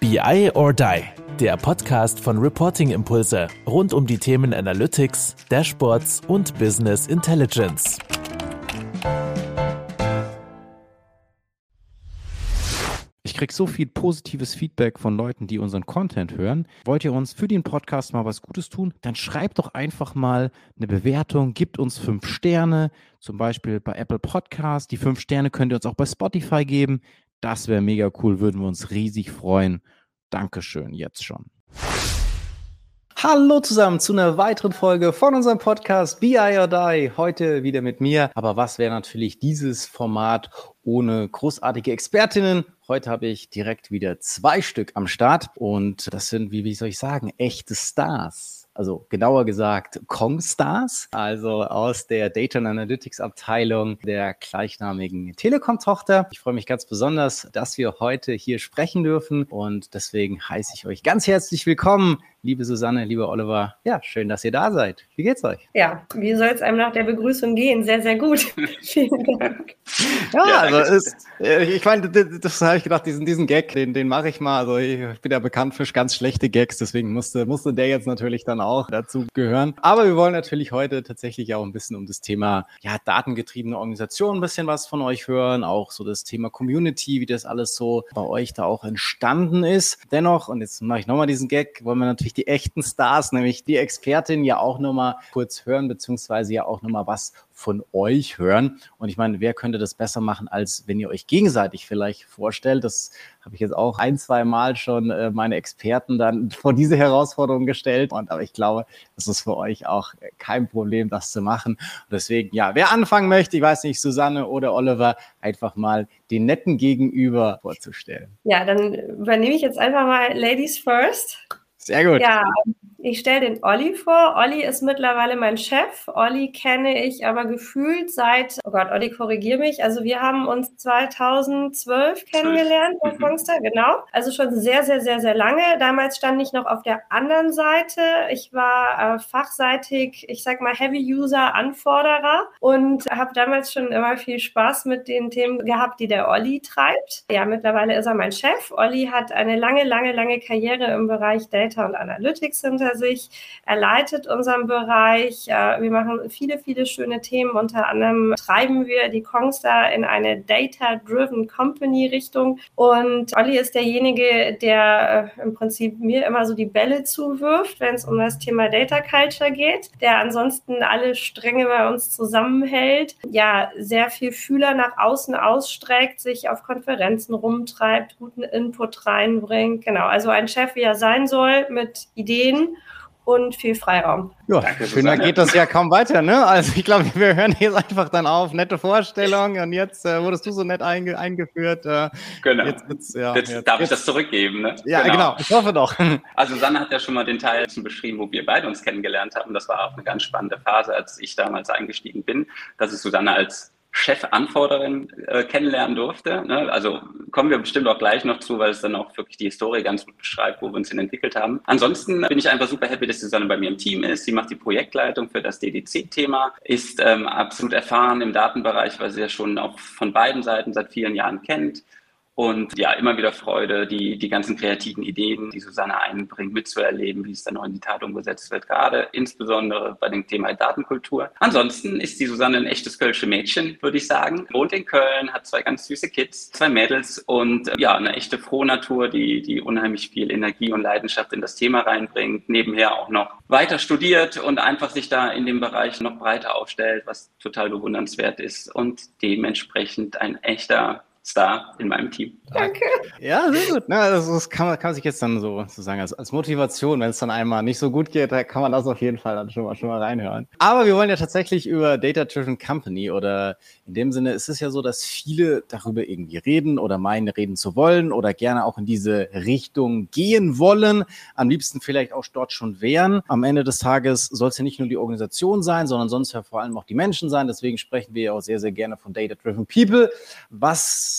BI or Die, der Podcast von Reporting Impulse rund um die Themen Analytics, Dashboards und Business Intelligence. Ich kriege so viel positives Feedback von Leuten, die unseren Content hören. Wollt ihr uns für den Podcast mal was Gutes tun? Dann schreibt doch einfach mal eine Bewertung, gibt uns fünf Sterne, zum Beispiel bei Apple Podcast. Die fünf Sterne könnt ihr uns auch bei Spotify geben. Das wäre mega cool, würden wir uns riesig freuen. Dankeschön, jetzt schon. Hallo zusammen zu einer weiteren Folge von unserem Podcast Be I or Die. Heute wieder mit mir. Aber was wäre natürlich dieses Format ohne großartige Expertinnen? Heute habe ich direkt wieder zwei Stück am Start und das sind, wie, wie soll ich sagen, echte Stars also genauer gesagt Kong-Stars, also aus der Data and Analytics Abteilung der gleichnamigen Telekom-Tochter. Ich freue mich ganz besonders, dass wir heute hier sprechen dürfen und deswegen heiße ich euch ganz herzlich willkommen, liebe Susanne, lieber Oliver. Ja, schön, dass ihr da seid. Wie geht's euch? Ja, wie soll es einem nach der Begrüßung gehen? Sehr, sehr gut. Vielen Dank. Ja, ja also ist, äh, ich meine, das, das habe ich gedacht, diesen, diesen Gag, den, den mache ich mal. Also ich bin ja bekannt für ganz schlechte Gags, deswegen musste, musste der jetzt natürlich dann auch dazu gehören. Aber wir wollen natürlich heute tatsächlich auch ein bisschen um das Thema ja, datengetriebene Organisation ein bisschen was von euch hören, auch so das Thema Community, wie das alles so bei euch da auch entstanden ist. Dennoch, und jetzt mache ich nochmal diesen Gag, wollen wir natürlich natürlich die echten Stars, nämlich die Expertin, ja auch nochmal kurz hören, beziehungsweise ja auch nochmal was von euch hören. Und ich meine, wer könnte das besser machen, als wenn ihr euch gegenseitig vielleicht vorstellt? Das habe ich jetzt auch ein, zwei Mal schon äh, meine Experten dann vor diese Herausforderung gestellt. Und aber ich glaube, das ist für euch auch kein Problem, das zu machen. Und deswegen, ja, wer anfangen möchte, ich weiß nicht, Susanne oder Oliver, einfach mal den netten Gegenüber vorzustellen. Ja, dann übernehme ich jetzt einfach mal Ladies First. Sehr gut. Ja, ich stelle den Olli vor. Olli ist mittlerweile mein Chef. Olli kenne ich aber gefühlt seit, oh Gott, Olli, korrigier mich. Also wir haben uns 2012 kennengelernt, Fongster, mhm. genau. Also schon sehr, sehr, sehr, sehr lange. Damals stand ich noch auf der anderen Seite. Ich war äh, fachseitig, ich sag mal, Heavy-User-Anforderer und habe damals schon immer viel Spaß mit den Themen gehabt, die der Olli treibt. Ja, mittlerweile ist er mein Chef. Olli hat eine lange, lange, lange Karriere im Bereich Data und Analytics hinter hinter sich. Er leitet unseren Bereich. Wir machen viele, viele schöne Themen. Unter anderem treiben wir die Kongstar in eine Data-Driven Company Richtung. Und Olli ist derjenige, der äh, im Prinzip mir immer so die Bälle zuwirft, wenn es um das Thema Data Culture geht, der ansonsten alle Stränge bei uns zusammenhält. Ja, sehr viel Fühler nach außen ausstreckt, sich auf Konferenzen rumtreibt, guten Input reinbringt. Genau, also ein Chef, wie er sein soll, mit Ideen und viel Freiraum. Ja, Danke, schöner geht das ja kaum weiter, ne? Also ich glaube, wir hören jetzt einfach dann auf. Nette Vorstellung und jetzt äh, wurdest du so nett einge eingeführt. Äh, genau. Jetzt, jetzt, ja, jetzt, jetzt darf ich das zurückgeben, ne? Ja, genau. genau. Ich hoffe doch. Also Sanne hat ja schon mal den Teil beschrieben, wo wir beide uns kennengelernt haben. Das war auch eine ganz spannende Phase, als ich damals eingestiegen bin. Das ist Susanne als Chefanforderin äh, kennenlernen durfte. Ne? Also kommen wir bestimmt auch gleich noch zu, weil es dann auch wirklich die Historie ganz gut beschreibt, wo wir uns hin entwickelt haben. Ansonsten bin ich einfach super happy, dass Susanne bei mir im Team ist. Sie macht die Projektleitung für das DDC-Thema, ist ähm, absolut erfahren im Datenbereich, weil sie ja schon auch von beiden Seiten seit vielen Jahren kennt und ja, immer wieder Freude, die, die ganzen kreativen Ideen, die Susanne einbringt, mitzuerleben, wie es dann auch in die Tat umgesetzt wird, gerade insbesondere bei dem Thema Datenkultur. Ansonsten ist die Susanne ein echtes Kölsche Mädchen, würde ich sagen. Wohnt in Köln, hat zwei ganz süße Kids, zwei Mädels und ja, eine echte Frohnatur, die, die unheimlich viel Energie und Leidenschaft in das Thema reinbringt. Nebenher auch noch weiter studiert und einfach sich da in dem Bereich noch breiter aufstellt, was total bewundernswert ist und dementsprechend ein echter Star in meinem Team. Danke. Ja, sehr gut. Na, also das kann man, kann man sich jetzt dann so sozusagen als, als Motivation, wenn es dann einmal nicht so gut geht, da kann man das auf jeden Fall dann schon mal, schon mal reinhören. Aber wir wollen ja tatsächlich über Data Driven Company oder in dem Sinne ist es ja so, dass viele darüber irgendwie reden oder meinen, reden zu wollen oder gerne auch in diese Richtung gehen wollen. Am liebsten vielleicht auch dort schon wären. Am Ende des Tages soll es ja nicht nur die Organisation sein, sondern sonst ja vor allem auch die Menschen sein. Deswegen sprechen wir ja auch sehr, sehr gerne von Data Driven People. Was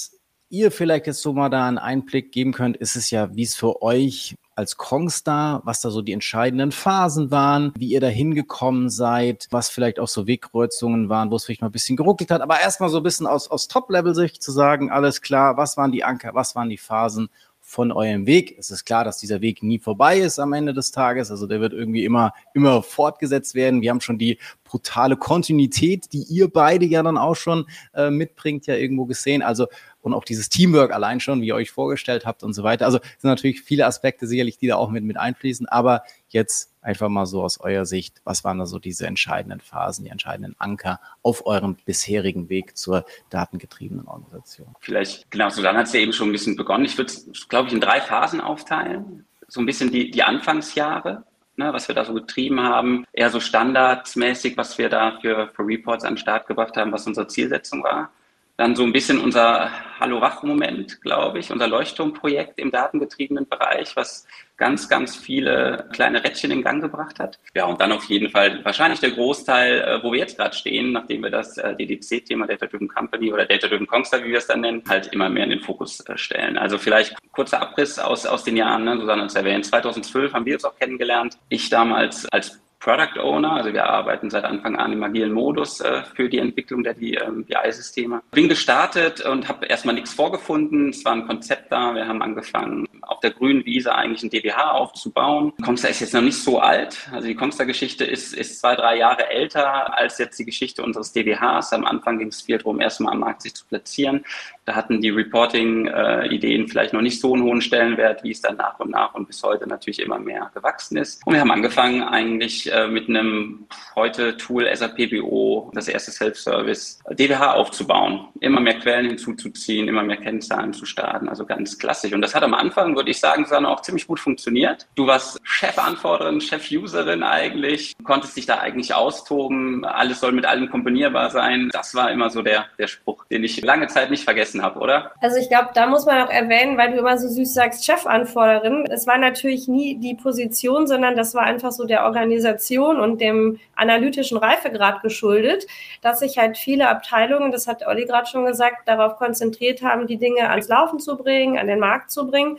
ihr vielleicht jetzt so mal da einen Einblick geben könnt, ist es ja, wie es für euch als Kongstar, was da so die entscheidenden Phasen waren, wie ihr da hingekommen seid, was vielleicht auch so Wegkreuzungen waren, wo es vielleicht mal ein bisschen geruckelt hat. Aber erstmal so ein bisschen aus, aus Top-Level-Sicht zu sagen, alles klar, was waren die Anker, was waren die Phasen von eurem Weg. Es ist klar, dass dieser Weg nie vorbei ist am Ende des Tages. Also der wird irgendwie immer, immer fortgesetzt werden. Wir haben schon die brutale Kontinuität, die ihr beide ja dann auch schon äh, mitbringt, ja irgendwo gesehen. Also und auch dieses Teamwork allein schon, wie ihr euch vorgestellt habt und so weiter. Also sind natürlich viele Aspekte sicherlich, die da auch mit, mit einfließen. Aber jetzt einfach mal so aus eurer Sicht, was waren da so diese entscheidenden Phasen, die entscheidenden Anker auf eurem bisherigen Weg zur datengetriebenen Organisation? Vielleicht, genau, so dann hat es ja eben schon ein bisschen begonnen. Ich würde es, glaube ich, in drei Phasen aufteilen. So ein bisschen die, die Anfangsjahre, ne, was wir da so getrieben haben, eher so standardmäßig, was wir da für, für Reports an den Start gebracht haben, was unsere Zielsetzung war. Dann so ein bisschen unser Hallo-Wach-Moment, glaube ich, unser Leuchtturmprojekt im datengetriebenen Bereich, was ganz, ganz viele kleine Rädchen in Gang gebracht hat. Ja, und dann auf jeden Fall wahrscheinlich der Großteil, äh, wo wir jetzt gerade stehen, nachdem wir das äh, DDC-Thema Data Driven Company oder Data Driven Kongstar, wie wir es dann nennen, halt immer mehr in den Fokus äh, stellen. Also vielleicht kurzer Abriss aus, aus den Jahren, ne? Susanne hat es erwähnt, 2012 haben wir uns auch kennengelernt. Ich damals als Product Owner, also wir arbeiten seit Anfang an im agilen Modus äh, für die Entwicklung der BI-Systeme. Bin gestartet und habe erstmal nichts vorgefunden. Es war ein Konzept da. Wir haben angefangen, auf der grünen Wiese eigentlich ein DBH aufzubauen. Kongstar ist jetzt noch nicht so alt. Also die Kongstar-Geschichte ist, ist zwei, drei Jahre älter als jetzt die Geschichte unseres DBHs. Am Anfang ging es viel darum, erstmal am Markt sich zu platzieren. Da hatten die Reporting-Ideen vielleicht noch nicht so einen hohen Stellenwert, wie es dann nach und nach und bis heute natürlich immer mehr gewachsen ist. Und wir haben angefangen eigentlich äh, mit einem heute Tool SAP BO, das erste Self-Service, DWH aufzubauen, immer mehr Quellen hinzuzuziehen, immer mehr Kennzahlen zu starten, also ganz klassisch. Und das hat am Anfang, würde ich sagen, Susanne, auch ziemlich gut funktioniert. Du warst Chefanforderin, Chef-Userin eigentlich, konntest dich da eigentlich austoben, alles soll mit allem kombinierbar sein. Das war immer so der, der Spruch, den ich lange Zeit nicht vergessen vergessen habe, oder? Also ich glaube, da muss man auch erwähnen, weil du immer so süß sagst, Chefanforderin. Es war natürlich nie die Position, sondern das war einfach so der Organisation und dem analytischen Reifegrad geschuldet, dass sich halt viele Abteilungen, das hat Olli gerade schon gesagt, darauf konzentriert haben, die Dinge ans Laufen zu bringen, an den Markt zu bringen.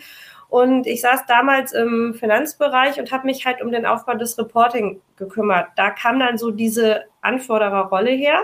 Und ich saß damals im Finanzbereich und habe mich halt um den Aufbau des Reporting gekümmert. Da kam dann so diese Anfordererrolle her.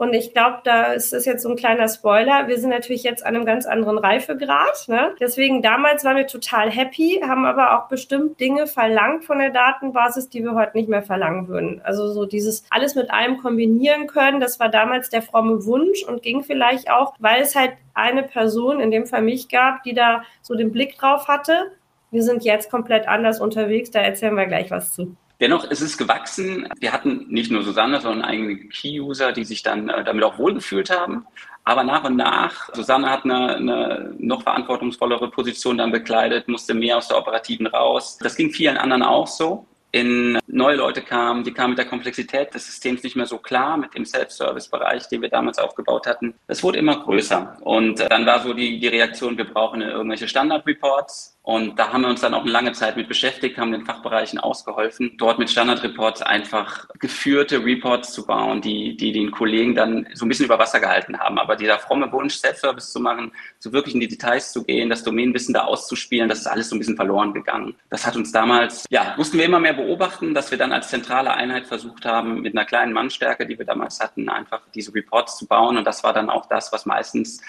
Und ich glaube, da ist es jetzt so ein kleiner Spoiler. Wir sind natürlich jetzt an einem ganz anderen Reifegrad. Ne? Deswegen damals waren wir total happy, haben aber auch bestimmt Dinge verlangt von der Datenbasis, die wir heute nicht mehr verlangen würden. Also so dieses alles mit allem kombinieren können, das war damals der fromme Wunsch und ging vielleicht auch, weil es halt eine Person, in dem Fall mich gab, die da so den Blick drauf hatte. Wir sind jetzt komplett anders unterwegs, da erzählen wir gleich was zu. Dennoch ist es gewachsen. Wir hatten nicht nur Susanne, sondern einige Key-User, die sich dann äh, damit auch wohlgefühlt haben. Aber nach und nach, Susanne hat eine, eine noch verantwortungsvollere Position dann bekleidet, musste mehr aus der Operativen raus. Das ging vielen anderen auch so in neue Leute kamen, die kamen mit der Komplexität des Systems nicht mehr so klar, mit dem Self-Service-Bereich, den wir damals aufgebaut hatten. Es wurde immer größer. Und dann war so die, die Reaktion, wir brauchen irgendwelche Standard-Reports. Und da haben wir uns dann auch eine lange Zeit mit beschäftigt, haben den Fachbereichen ausgeholfen, dort mit Standard-Reports einfach geführte Reports zu bauen, die, die den Kollegen dann so ein bisschen über Wasser gehalten haben. Aber dieser fromme Wunsch, Self-Service zu machen, so wirklich in die Details zu gehen, das Domänenwissen da auszuspielen, das ist alles so ein bisschen verloren gegangen. Das hat uns damals, ja, mussten wir immer mehr beobachten, dass wir dann als zentrale Einheit versucht haben, mit einer kleinen Mannstärke, die wir damals hatten, einfach diese Reports zu bauen. Und das war dann auch das, was meistens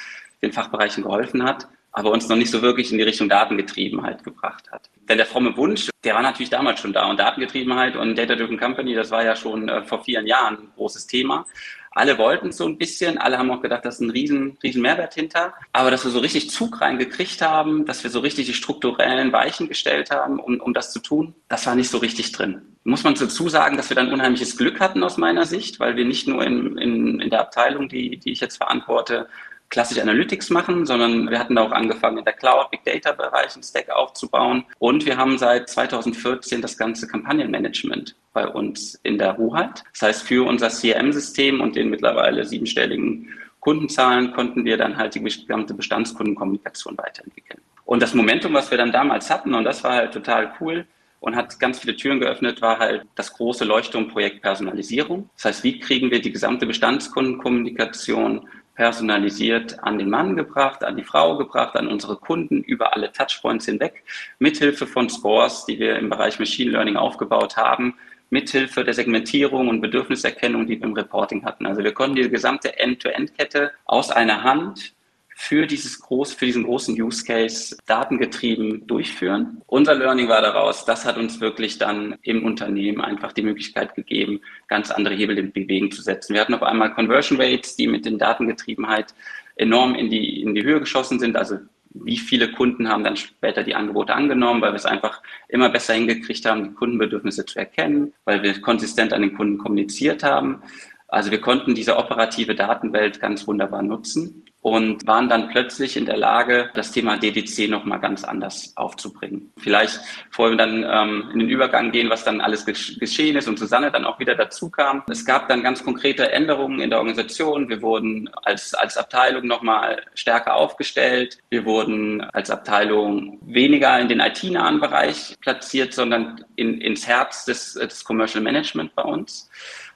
den Fachbereichen geholfen hat aber uns noch nicht so wirklich in die Richtung Datengetriebenheit gebracht hat. Denn der fromme Wunsch, der war natürlich damals schon da und Datengetriebenheit und Data Driven Company, das war ja schon äh, vor vielen Jahren ein großes Thema. Alle wollten es so ein bisschen, alle haben auch gedacht, da ist ein riesen, riesen Mehrwert hinter. Aber dass wir so richtig Zug reingekriegt haben, dass wir so richtig die strukturellen Weichen gestellt haben, um, um das zu tun, das war nicht so richtig drin. Muss man dazu sagen, dass wir dann unheimliches Glück hatten aus meiner Sicht, weil wir nicht nur in, in, in der Abteilung, die, die ich jetzt verantworte, klassisch Analytics machen, sondern wir hatten da auch angefangen, in der Cloud, Big Data Bereich einen Stack aufzubauen. Und wir haben seit 2014 das ganze Kampagnenmanagement bei uns in der Hoheit. Das heißt, für unser CRM-System und den mittlerweile siebenstelligen Kundenzahlen konnten wir dann halt die gesamte Bestandskundenkommunikation weiterentwickeln. Und das Momentum, was wir dann damals hatten, und das war halt total cool, und hat ganz viele Türen geöffnet, war halt das große Leuchtturmprojekt Personalisierung. Das heißt, wie kriegen wir die gesamte Bestandskundenkommunikation personalisiert an den Mann gebracht, an die Frau gebracht, an unsere Kunden über alle Touchpoints hinweg, mithilfe von Scores, die wir im Bereich Machine Learning aufgebaut haben, mithilfe der Segmentierung und Bedürfniserkennung, die wir im Reporting hatten. Also wir konnten die gesamte End-to-End-Kette aus einer Hand für dieses groß, für diesen großen Use Case datengetrieben durchführen. Unser Learning war daraus, das hat uns wirklich dann im Unternehmen einfach die Möglichkeit gegeben, ganz andere Hebel in Bewegung zu setzen. Wir hatten auf einmal Conversion Rates, die mit den Datengetriebenheit enorm in die, in die Höhe geschossen sind. Also wie viele Kunden haben dann später die Angebote angenommen, weil wir es einfach immer besser hingekriegt haben, die Kundenbedürfnisse zu erkennen, weil wir konsistent an den Kunden kommuniziert haben. Also wir konnten diese operative Datenwelt ganz wunderbar nutzen und waren dann plötzlich in der Lage, das Thema DDC nochmal ganz anders aufzubringen. Vielleicht vorher dann ähm, in den Übergang gehen, was dann alles geschehen ist und Susanne dann auch wieder dazu kam. Es gab dann ganz konkrete Änderungen in der Organisation. Wir wurden als, als Abteilung nochmal stärker aufgestellt. Wir wurden als Abteilung weniger in den IT-nahen Bereich platziert, sondern in, ins Herz des, des Commercial Management bei uns.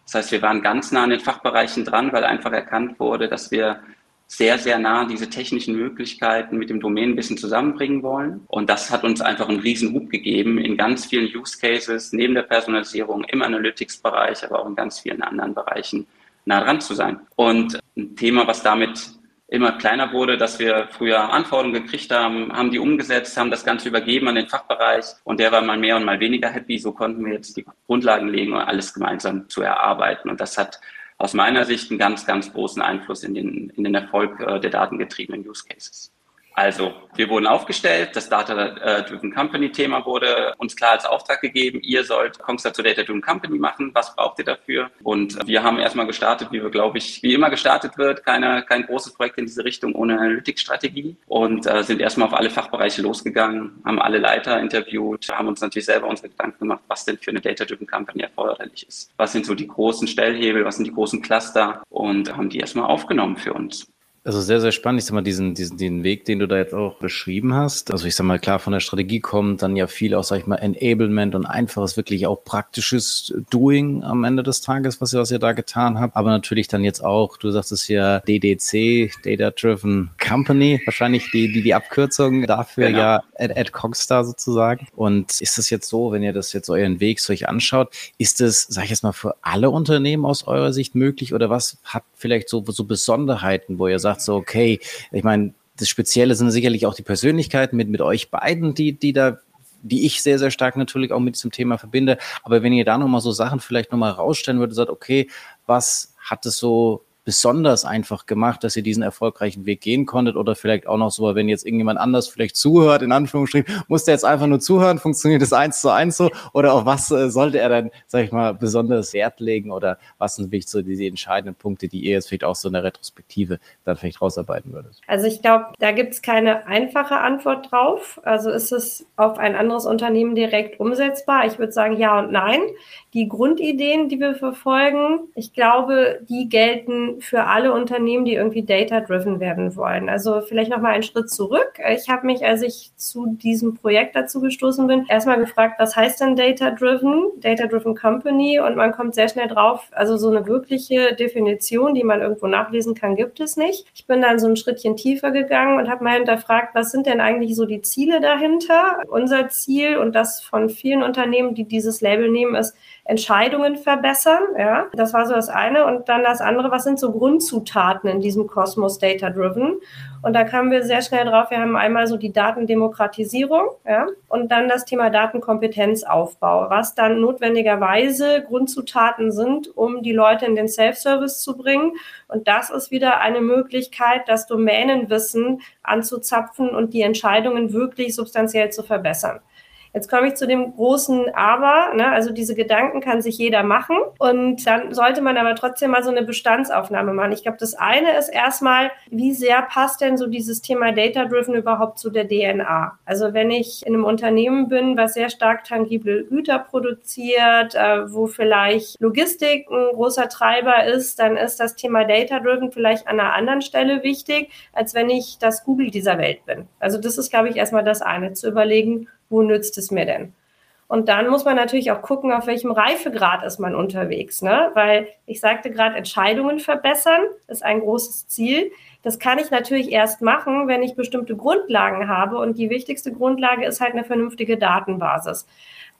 Das heißt, wir waren ganz nah an den Fachbereichen dran, weil einfach erkannt wurde, dass wir sehr, sehr nah diese technischen Möglichkeiten mit dem Domänenwissen zusammenbringen wollen. Und das hat uns einfach einen riesen Hub gegeben in ganz vielen Use Cases, neben der Personalisierung, im Analytics-Bereich, aber auch in ganz vielen anderen Bereichen nah dran zu sein. Und ein Thema, was damit immer kleiner wurde, dass wir früher Anforderungen gekriegt haben, haben die umgesetzt, haben das Ganze übergeben an den Fachbereich und der war mal mehr und mal weniger happy. So konnten wir jetzt die Grundlagen legen, um alles gemeinsam zu erarbeiten. Und das hat aus meiner Sicht einen ganz, ganz großen Einfluss in den, in den Erfolg äh, der datengetriebenen Use Cases. Also, wir wurden aufgestellt, das Data-Driven Company-Thema wurde uns klar als Auftrag gegeben, ihr sollt Kongster zu Data-Driven Company machen, was braucht ihr dafür? Und wir haben erstmal gestartet, wie wir, glaube ich, wie immer gestartet wird, keine, kein großes Projekt in diese Richtung ohne Analytics-Strategie und äh, sind erstmal auf alle Fachbereiche losgegangen, haben alle Leiter interviewt, haben uns natürlich selber unsere Gedanken gemacht, was denn für eine Data-Driven Company erforderlich ist. Was sind so die großen Stellhebel, was sind die großen Cluster und haben die erstmal aufgenommen für uns. Also sehr, sehr spannend. Ich sag mal, diesen, diesen, den Weg, den du da jetzt auch beschrieben hast. Also ich sag mal, klar, von der Strategie kommt dann ja viel auch, sag ich mal, Enablement und einfaches, wirklich auch praktisches Doing am Ende des Tages, was ihr, was ihr da getan habt. Aber natürlich dann jetzt auch, du sagst es ja DDC, Data Driven Company, wahrscheinlich die, die, die Abkürzung dafür genau. ja at, at Cogstar sozusagen. Und ist das jetzt so, wenn ihr das jetzt euren Weg so euch anschaut, ist es, sag ich jetzt mal, für alle Unternehmen aus eurer Sicht möglich oder was hat vielleicht so, so Besonderheiten, wo ihr sagt, so, okay, ich meine, das Spezielle sind sicherlich auch die Persönlichkeiten mit, mit euch beiden, die, die da die ich sehr, sehr stark natürlich auch mit diesem Thema verbinde. Aber wenn ihr da nochmal so Sachen vielleicht nochmal rausstellen würdet, sagt, okay, was hat es so besonders einfach gemacht, dass ihr diesen erfolgreichen Weg gehen konntet oder vielleicht auch noch so, wenn jetzt irgendjemand anders vielleicht zuhört, in Anführungsstrichen, muss der jetzt einfach nur zuhören, funktioniert das eins zu eins so oder auf was äh, sollte er dann, sag ich mal, besonders Wert legen oder was sind wirklich so diese entscheidenden Punkte, die ihr jetzt vielleicht auch so in der Retrospektive dann vielleicht rausarbeiten würdet? Also ich glaube, da gibt es keine einfache Antwort drauf. Also ist es auf ein anderes Unternehmen direkt umsetzbar? Ich würde sagen ja und nein. Die Grundideen, die wir verfolgen, ich glaube, die gelten für alle Unternehmen, die irgendwie data-driven werden wollen. Also vielleicht noch mal einen Schritt zurück. Ich habe mich, als ich zu diesem Projekt dazu gestoßen bin, erstmal gefragt, was heißt denn data-driven, data-driven Company? Und man kommt sehr schnell drauf, also so eine wirkliche Definition, die man irgendwo nachlesen kann, gibt es nicht. Ich bin dann so ein Schrittchen tiefer gegangen und habe mal hinterfragt, was sind denn eigentlich so die Ziele dahinter? Unser Ziel und das von vielen Unternehmen, die dieses Label nehmen, ist, Entscheidungen verbessern. Ja, das war so das eine. Und dann das andere, was sind so Grundzutaten in diesem Kosmos Data Driven? Und da kamen wir sehr schnell drauf. Wir haben einmal so die Datendemokratisierung, ja, und dann das Thema Datenkompetenzaufbau, was dann notwendigerweise Grundzutaten sind, um die Leute in den Self-Service zu bringen. Und das ist wieder eine Möglichkeit, das Domänenwissen anzuzapfen und die Entscheidungen wirklich substanziell zu verbessern. Jetzt komme ich zu dem großen Aber. Ne? Also diese Gedanken kann sich jeder machen. Und dann sollte man aber trotzdem mal so eine Bestandsaufnahme machen. Ich glaube, das eine ist erstmal, wie sehr passt denn so dieses Thema Data-Driven überhaupt zu der DNA? Also wenn ich in einem Unternehmen bin, was sehr stark tangible Güter produziert, äh, wo vielleicht Logistik ein großer Treiber ist, dann ist das Thema Data-Driven vielleicht an einer anderen Stelle wichtig, als wenn ich das Google dieser Welt bin. Also das ist, glaube ich, erstmal das eine, zu überlegen, wo nützt es mir denn? Und dann muss man natürlich auch gucken, auf welchem Reifegrad ist man unterwegs, ne? Weil ich sagte gerade, Entscheidungen verbessern ist ein großes Ziel. Das kann ich natürlich erst machen, wenn ich bestimmte Grundlagen habe. Und die wichtigste Grundlage ist halt eine vernünftige Datenbasis.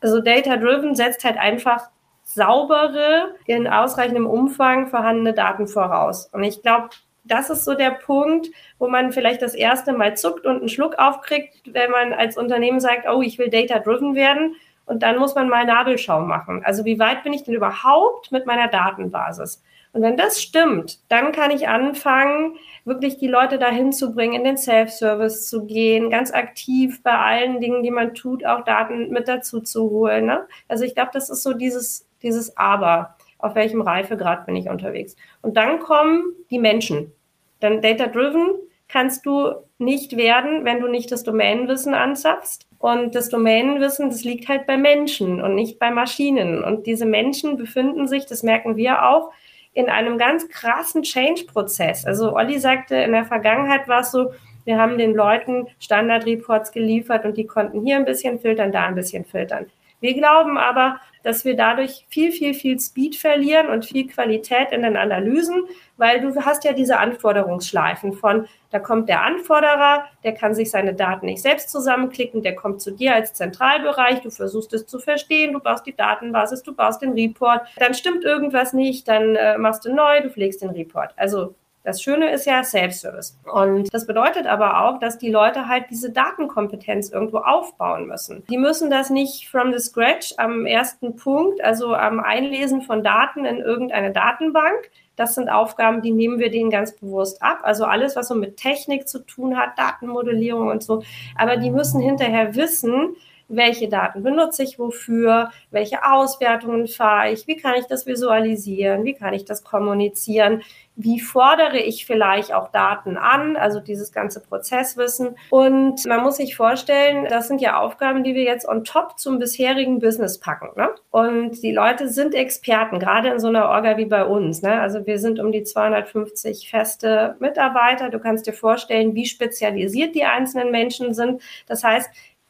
Also Data Driven setzt halt einfach saubere, in ausreichendem Umfang vorhandene Daten voraus. Und ich glaube, das ist so der Punkt, wo man vielleicht das erste Mal zuckt und einen Schluck aufkriegt, wenn man als Unternehmen sagt, oh, ich will data-driven werden. Und dann muss man mal Nabelschau machen. Also wie weit bin ich denn überhaupt mit meiner Datenbasis? Und wenn das stimmt, dann kann ich anfangen, wirklich die Leute dahin zu bringen, in den Self-Service zu gehen, ganz aktiv bei allen Dingen, die man tut, auch Daten mit dazu zu holen. Ne? Also ich glaube, das ist so dieses, dieses Aber. Auf welchem Reifegrad bin ich unterwegs? Und dann kommen die Menschen. Dann Data-Driven kannst du nicht werden, wenn du nicht das Domänenwissen anzapfst. Und das Domänenwissen, das liegt halt bei Menschen und nicht bei Maschinen. Und diese Menschen befinden sich, das merken wir auch, in einem ganz krassen Change-Prozess. Also Olli sagte, in der Vergangenheit war es so, wir haben den Leuten Standard-Reports geliefert und die konnten hier ein bisschen filtern, da ein bisschen filtern. Wir glauben aber, dass wir dadurch viel, viel, viel Speed verlieren und viel Qualität in den Analysen, weil du hast ja diese Anforderungsschleifen von, da kommt der Anforderer, der kann sich seine Daten nicht selbst zusammenklicken, der kommt zu dir als Zentralbereich, du versuchst es zu verstehen, du baust die Datenbasis, du baust den Report, dann stimmt irgendwas nicht, dann äh, machst du neu, du pflegst den Report. Also das Schöne ist ja Self-Service. Und das bedeutet aber auch, dass die Leute halt diese Datenkompetenz irgendwo aufbauen müssen. Die müssen das nicht from the scratch am ersten Punkt, also am Einlesen von Daten in irgendeine Datenbank. Das sind Aufgaben, die nehmen wir denen ganz bewusst ab. Also alles, was so mit Technik zu tun hat, Datenmodellierung und so. Aber die müssen hinterher wissen, welche Daten benutze ich wofür, welche Auswertungen fahre ich, wie kann ich das visualisieren, wie kann ich das kommunizieren, wie fordere ich vielleicht auch Daten an, also dieses ganze Prozesswissen. Und man muss sich vorstellen, das sind ja Aufgaben, die wir jetzt on top zum bisherigen Business packen. Ne? Und die Leute sind Experten, gerade in so einer Orga wie bei uns. Ne? Also wir sind um die 250 feste Mitarbeiter. Du kannst dir vorstellen, wie spezialisiert die einzelnen Menschen sind. Das heißt,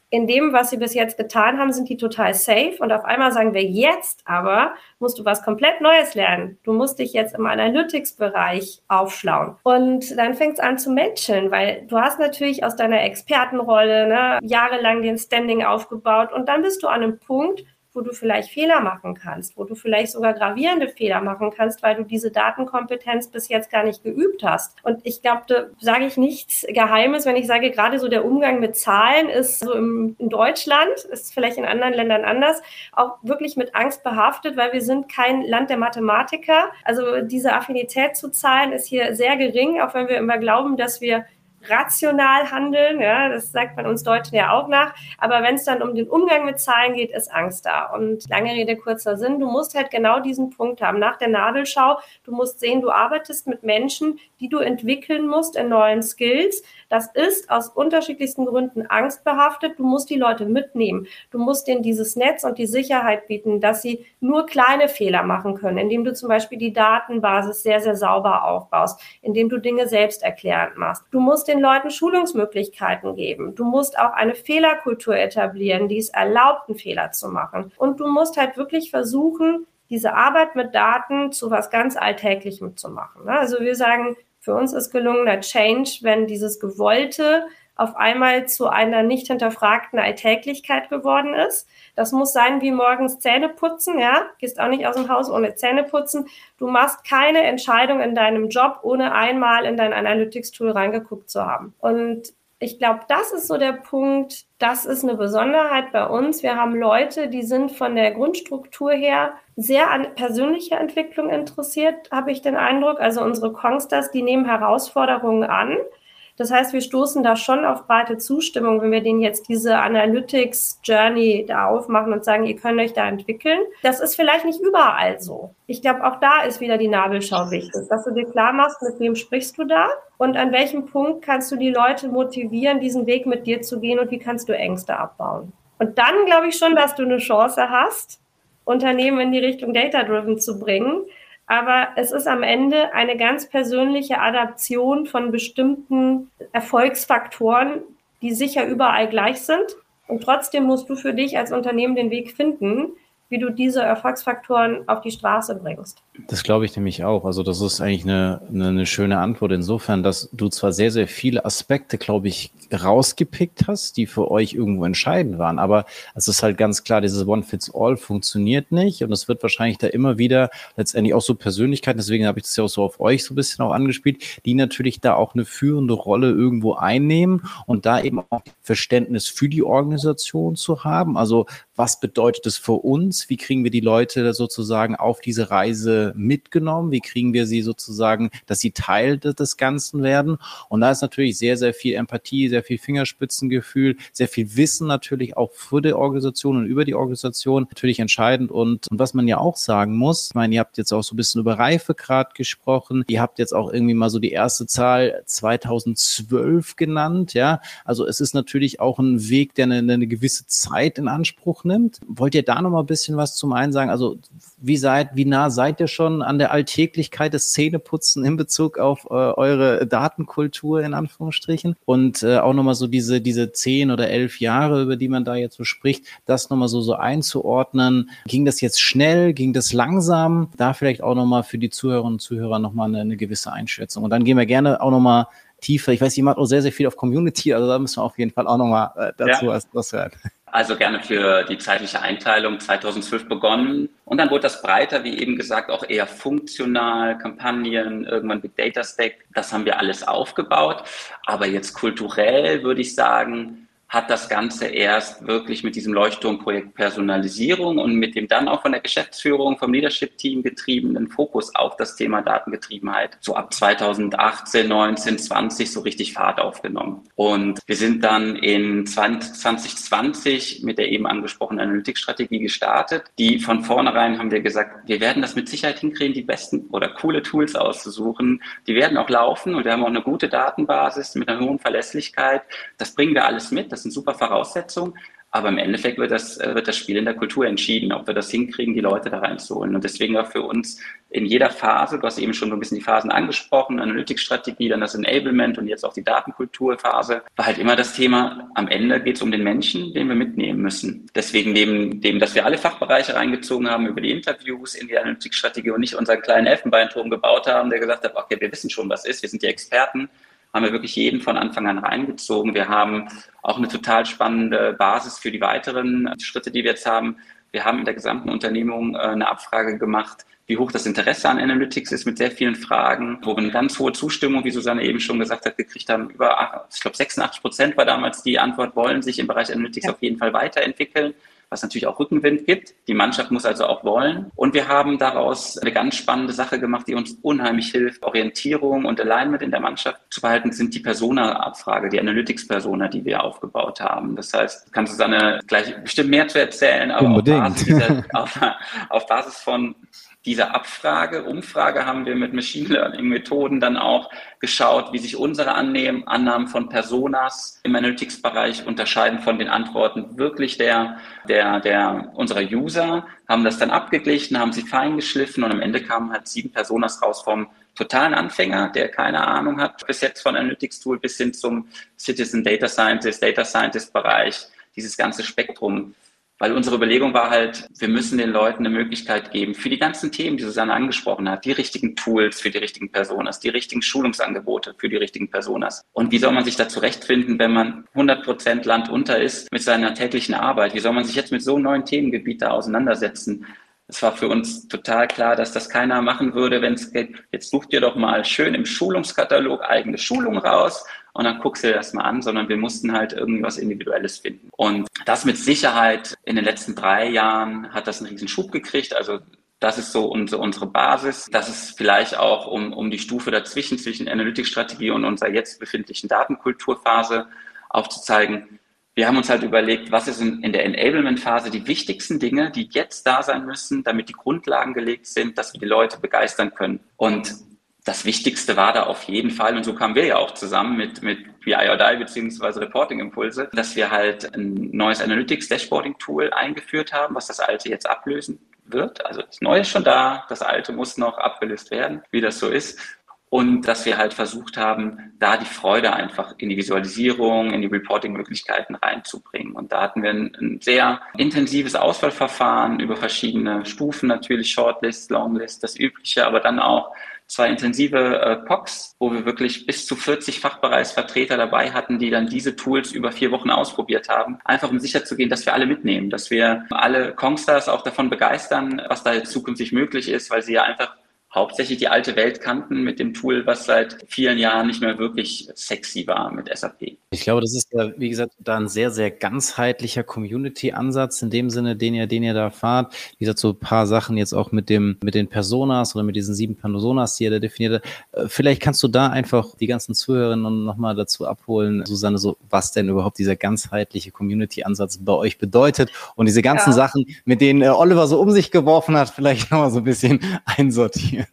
in dem, was sie bis jetzt getan haben, sind die total safe. Und auf einmal sagen wir jetzt aber, musst du was komplett Neues lernen. Du musst dich jetzt im Analytics-Bereich aufschlauen. Und dann fängt es an zu matchen, weil du hast natürlich aus deiner Expertenrolle ne, jahrelang den Standing aufgebaut und dann bist du an einem Punkt, wo du vielleicht Fehler machen kannst, wo du vielleicht sogar gravierende Fehler machen kannst, weil du diese Datenkompetenz bis jetzt gar nicht geübt hast. Und ich glaube, da sage ich nichts Geheimes, wenn ich sage, gerade so der Umgang mit Zahlen ist so im, in Deutschland, ist vielleicht in anderen Ländern anders, auch wirklich mit Angst behaftet, weil wir sind kein Land der Mathematiker. Also diese Affinität zu Zahlen ist hier sehr gering, auch wenn wir immer glauben, dass wir rational handeln. Ja, das sagt man uns Deutschen ja auch nach. Aber wenn es dann um den Umgang mit Zahlen geht, ist Angst da. Und lange Rede, kurzer Sinn. Du musst halt genau diesen Punkt haben. Nach der Nadelschau, du musst sehen, du arbeitest mit Menschen, die du entwickeln musst in neuen Skills. Das ist aus unterschiedlichsten Gründen angstbehaftet. Du musst die Leute mitnehmen. Du musst denen dieses Netz und die Sicherheit bieten, dass sie nur kleine Fehler machen können, indem du zum Beispiel die Datenbasis sehr, sehr sauber aufbaust, indem du Dinge selbst erklärend machst. Du musst den Leuten Schulungsmöglichkeiten geben. Du musst auch eine Fehlerkultur etablieren, die es erlaubt, einen Fehler zu machen. Und du musst halt wirklich versuchen, diese Arbeit mit Daten zu was ganz Alltäglichem zu machen. Also wir sagen, für uns ist gelungener Change, wenn dieses Gewollte auf einmal zu einer nicht hinterfragten Alltäglichkeit geworden ist. Das muss sein wie morgens Zähne putzen, ja. Gehst auch nicht aus dem Haus ohne Zähne putzen. Du machst keine Entscheidung in deinem Job, ohne einmal in dein Analytics-Tool reingeguckt zu haben. Und ich glaube, das ist so der Punkt, das ist eine Besonderheit bei uns. Wir haben Leute, die sind von der Grundstruktur her sehr an persönliche Entwicklung interessiert, habe ich den Eindruck. Also unsere Kongsters, die nehmen Herausforderungen an. Das heißt, wir stoßen da schon auf breite Zustimmung, wenn wir denen jetzt diese Analytics Journey da aufmachen und sagen, ihr könnt euch da entwickeln. Das ist vielleicht nicht überall so. Ich glaube, auch da ist wieder die Nabelschau wichtig, dass du dir klar machst, mit wem sprichst du da und an welchem Punkt kannst du die Leute motivieren, diesen Weg mit dir zu gehen und wie kannst du Ängste abbauen. Und dann glaube ich schon, dass du eine Chance hast, Unternehmen in die Richtung Data-Driven zu bringen. Aber es ist am Ende eine ganz persönliche Adaption von bestimmten Erfolgsfaktoren, die sicher überall gleich sind. Und trotzdem musst du für dich als Unternehmen den Weg finden, wie du diese Erfolgsfaktoren auf die Straße bringst. Das glaube ich nämlich auch. Also das ist eigentlich eine, eine, schöne Antwort insofern, dass du zwar sehr, sehr viele Aspekte, glaube ich, rausgepickt hast, die für euch irgendwo entscheidend waren, aber es ist halt ganz klar, dieses One-Fits-All funktioniert nicht und es wird wahrscheinlich da immer wieder letztendlich auch so Persönlichkeiten, deswegen habe ich das ja auch so auf euch so ein bisschen auch angespielt, die natürlich da auch eine führende Rolle irgendwo einnehmen und da eben auch Verständnis für die Organisation zu haben. Also was bedeutet es für uns? Wie kriegen wir die Leute sozusagen auf diese Reise mitgenommen? Wie kriegen wir sie sozusagen, dass sie Teil des Ganzen werden? Und da ist natürlich sehr, sehr viel Empathie, sehr viel Fingerspitzengefühl, sehr viel Wissen natürlich auch für die Organisation und über die Organisation natürlich entscheidend. Und, und was man ja auch sagen muss, ich meine, ihr habt jetzt auch so ein bisschen über Reifegrad gesprochen. Ihr habt jetzt auch irgendwie mal so die erste Zahl 2012 genannt. Ja, also es ist natürlich auch ein Weg, der eine, eine gewisse Zeit in Anspruch nimmt. Wollt ihr da noch mal ein bisschen was zum einen sagen? Also wie seid, wie nah seid ihr schon an der Alltäglichkeit des Zähneputzen in Bezug auf äh, eure Datenkultur in Anführungsstrichen? Und äh, auch noch mal so diese, diese zehn oder elf Jahre, über die man da jetzt so spricht, das noch mal so, so einzuordnen. Ging das jetzt schnell? Ging das langsam? Da vielleicht auch noch mal für die Zuhörerinnen und Zuhörer noch mal eine, eine gewisse Einschätzung. Und dann gehen wir gerne auch noch mal tiefer. Ich weiß, ihr macht auch sehr, sehr viel auf Community, also da müssen wir auf jeden Fall auch nochmal äh, dazu ja. was, was hören. Also gerne für die zeitliche Einteilung 2012 begonnen und dann wurde das breiter, wie eben gesagt, auch eher funktional, Kampagnen, irgendwann Big Data Stack. Das haben wir alles aufgebaut. Aber jetzt kulturell würde ich sagen, hat das Ganze erst wirklich mit diesem Leuchtturmprojekt Personalisierung und mit dem dann auch von der Geschäftsführung, vom Leadership-Team getriebenen Fokus auf das Thema Datengetriebenheit so ab 2018, 19, 20 so richtig Fahrt aufgenommen. Und wir sind dann in 2020 mit der eben angesprochenen Analytics-Strategie gestartet. Die von vornherein haben wir gesagt, wir werden das mit Sicherheit hinkriegen, die besten oder coole Tools auszusuchen. Die werden auch laufen und wir haben auch eine gute Datenbasis mit einer hohen Verlässlichkeit. Das bringen wir alles mit das sind super Voraussetzungen. Aber im Endeffekt wird das, äh, wird das Spiel in der Kultur entschieden, ob wir das hinkriegen, die Leute da reinzuholen. Und deswegen war für uns in jeder Phase, du hast eben schon so ein bisschen die Phasen angesprochen, Analytics-Strategie, dann das Enablement und jetzt auch die Datenkulturphase, war halt immer das Thema, am Ende geht es um den Menschen, den wir mitnehmen müssen. Deswegen neben dem, dass wir alle Fachbereiche reingezogen haben über die Interviews in die Analytics-Strategie und nicht unseren kleinen Elfenbeinturm gebaut haben, der gesagt hat, okay, wir wissen schon, was ist, wir sind die Experten, haben wir wirklich jeden von Anfang an reingezogen. Wir haben auch eine total spannende Basis für die weiteren Schritte, die wir jetzt haben. Wir haben in der gesamten Unternehmung äh, eine Abfrage gemacht, wie hoch das Interesse an Analytics ist mit sehr vielen Fragen, wo wir eine ganz hohe Zustimmung, wie Susanne eben schon gesagt hat, gekriegt haben. Über, ich glaube, 86 Prozent war damals die Antwort, wollen sich im Bereich Analytics ja. auf jeden Fall weiterentwickeln was natürlich auch Rückenwind gibt. Die Mannschaft muss also auch wollen. Und wir haben daraus eine ganz spannende Sache gemacht, die uns unheimlich hilft, Orientierung und Alignment in der Mannschaft zu behalten, sind die Persona-Abfrage, die Analytics-Persona, die wir aufgebaut haben. Das heißt, kann Susanne gleich bestimmt mehr zu erzählen, aber auf Basis, dieser, auf, auf Basis von dieser Abfrage, Umfrage haben wir mit Machine Learning Methoden dann auch geschaut, wie sich unsere Annehmen, Annahmen von Personas im Analytics-Bereich unterscheiden von den Antworten wirklich der, der, der, unserer User, haben das dann abgeglichen, haben sie feingeschliffen und am Ende kamen halt sieben Personas raus vom totalen Anfänger, der keine Ahnung hat, bis jetzt von Analytics Tool bis hin zum Citizen Data Scientist, Data Scientist Bereich, dieses ganze Spektrum weil unsere Überlegung war halt, wir müssen den Leuten eine Möglichkeit geben, für die ganzen Themen, die Susanne angesprochen hat, die richtigen Tools für die richtigen Personas, die richtigen Schulungsangebote für die richtigen Personas. Und wie soll man sich da zurechtfinden, wenn man 100 Prozent Land unter ist mit seiner täglichen Arbeit? Wie soll man sich jetzt mit so neuen Themengebieten auseinandersetzen? Es war für uns total klar, dass das keiner machen würde, wenn es geht, jetzt sucht ihr doch mal schön im Schulungskatalog eigene Schulung raus und dann guckst du dir das mal an, sondern wir mussten halt irgendwas Individuelles finden. Und das mit Sicherheit in den letzten drei Jahren hat das einen riesen Schub gekriegt. Also das ist so unsere, unsere Basis. Das ist vielleicht auch um, um die Stufe dazwischen, zwischen Analytics-Strategie und unserer jetzt befindlichen Datenkulturphase aufzuzeigen wir haben uns halt überlegt, was ist in, der Enablement-Phase die wichtigsten Dinge, die jetzt da sein müssen, damit die Grundlagen gelegt sind, dass wir die Leute begeistern können. Und das Wichtigste war da auf jeden Fall, und so kamen wir ja auch zusammen mit, mit BI or Die beziehungsweise Reporting Impulse, dass wir halt ein neues Analytics Dashboarding Tool eingeführt haben, was das alte jetzt ablösen wird. Also das Neue ist schon da, das alte muss noch abgelöst werden, wie das so ist. und dass wir halt versucht haben, da die Freude einfach in die Visualisierung, in die Reporting-Möglichkeiten reinzubringen. Und da hatten wir ein, ein, sehr intensives Auswahlverfahren über verschiedene Stufen, natürlich Shortlist, Longlist, das Übliche, aber dann auch zwei intensive äh, POCs, wo wir wirklich bis zu 40 Fachbereichsvertreter dabei hatten, die dann diese Tools über vier Wochen ausprobiert haben, einfach um sicherzugehen, dass wir alle mitnehmen, dass wir alle Kongstars auch davon begeistern, was da jetzt zukünftig möglich ist, weil sie ja einfach hauptsächlich die alte Welt kannten mit dem Tool, was seit vielen Jahren nicht mehr wirklich sexy war mit SAP. Ich glaube, das ist ja, wie gesagt, da ein sehr, sehr ganzheitlicher Community-Ansatz in dem Sinne, den ihr, den ihr da fahrt. Wie gesagt, so ein paar Sachen jetzt auch mit dem, mit den Personas oder mit diesen sieben Personas, die ihr da definiert habt. Äh, vielleicht kannst du da einfach die ganzen Zuhörerinnen nochmal dazu abholen, Susanne, so was denn überhaupt dieser ganzheitliche Community-Ansatz bei euch bedeutet und diese ganzen ja. Sachen, mit denen äh, Oliver so um sich geworfen hat, vielleicht nochmal so ein bisschen einsortieren.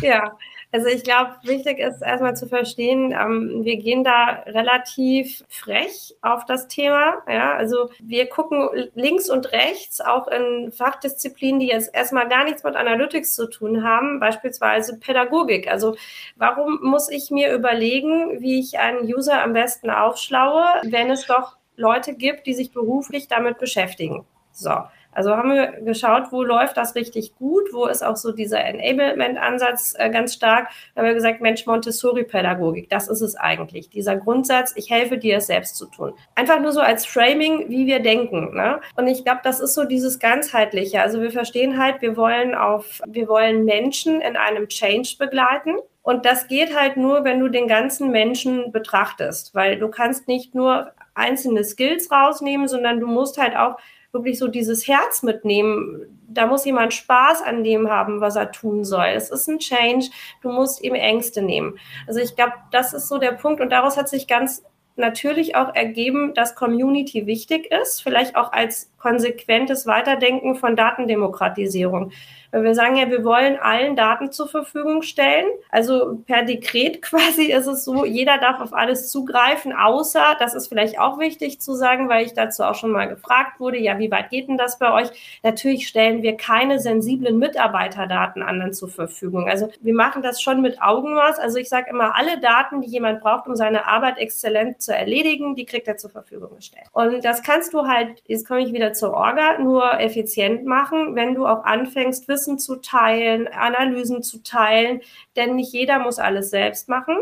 Ja, also ich glaube, wichtig ist erstmal zu verstehen, ähm, wir gehen da relativ frech auf das Thema. Ja, also wir gucken links und rechts auch in Fachdisziplinen, die jetzt erstmal gar nichts mit Analytics zu tun haben, beispielsweise Pädagogik. Also warum muss ich mir überlegen, wie ich einen User am besten aufschlaue, wenn es doch Leute gibt, die sich beruflich damit beschäftigen? So. Also haben wir geschaut, wo läuft das richtig gut, wo ist auch so dieser Enablement-Ansatz äh, ganz stark. Da haben wir gesagt, Mensch, Montessori-Pädagogik, das ist es eigentlich. Dieser Grundsatz, ich helfe dir, es selbst zu tun. Einfach nur so als Framing, wie wir denken. Ne? Und ich glaube, das ist so dieses ganzheitliche. Also wir verstehen halt, wir wollen auf, wir wollen Menschen in einem Change begleiten. Und das geht halt nur, wenn du den ganzen Menschen betrachtest, weil du kannst nicht nur einzelne Skills rausnehmen, sondern du musst halt auch wirklich so dieses Herz mitnehmen. Da muss jemand Spaß an dem haben, was er tun soll. Es ist ein Change. Du musst ihm Ängste nehmen. Also ich glaube, das ist so der Punkt. Und daraus hat sich ganz natürlich auch ergeben, dass Community wichtig ist, vielleicht auch als konsequentes Weiterdenken von Datendemokratisierung. Wir sagen ja, wir wollen allen Daten zur Verfügung stellen. Also per Dekret quasi ist es so, jeder darf auf alles zugreifen, außer, das ist vielleicht auch wichtig zu sagen, weil ich dazu auch schon mal gefragt wurde, ja, wie weit geht denn das bei euch? Natürlich stellen wir keine sensiblen Mitarbeiterdaten anderen zur Verfügung. Also wir machen das schon mit Augenmaß. Also ich sage immer, alle Daten, die jemand braucht, um seine Arbeit exzellent zu erledigen, die kriegt er zur Verfügung gestellt. Und das kannst du halt, jetzt komme ich wieder zur Orga, nur effizient machen, wenn du auch anfängst, Wissen zu teilen, Analysen zu teilen, denn nicht jeder muss alles selbst machen.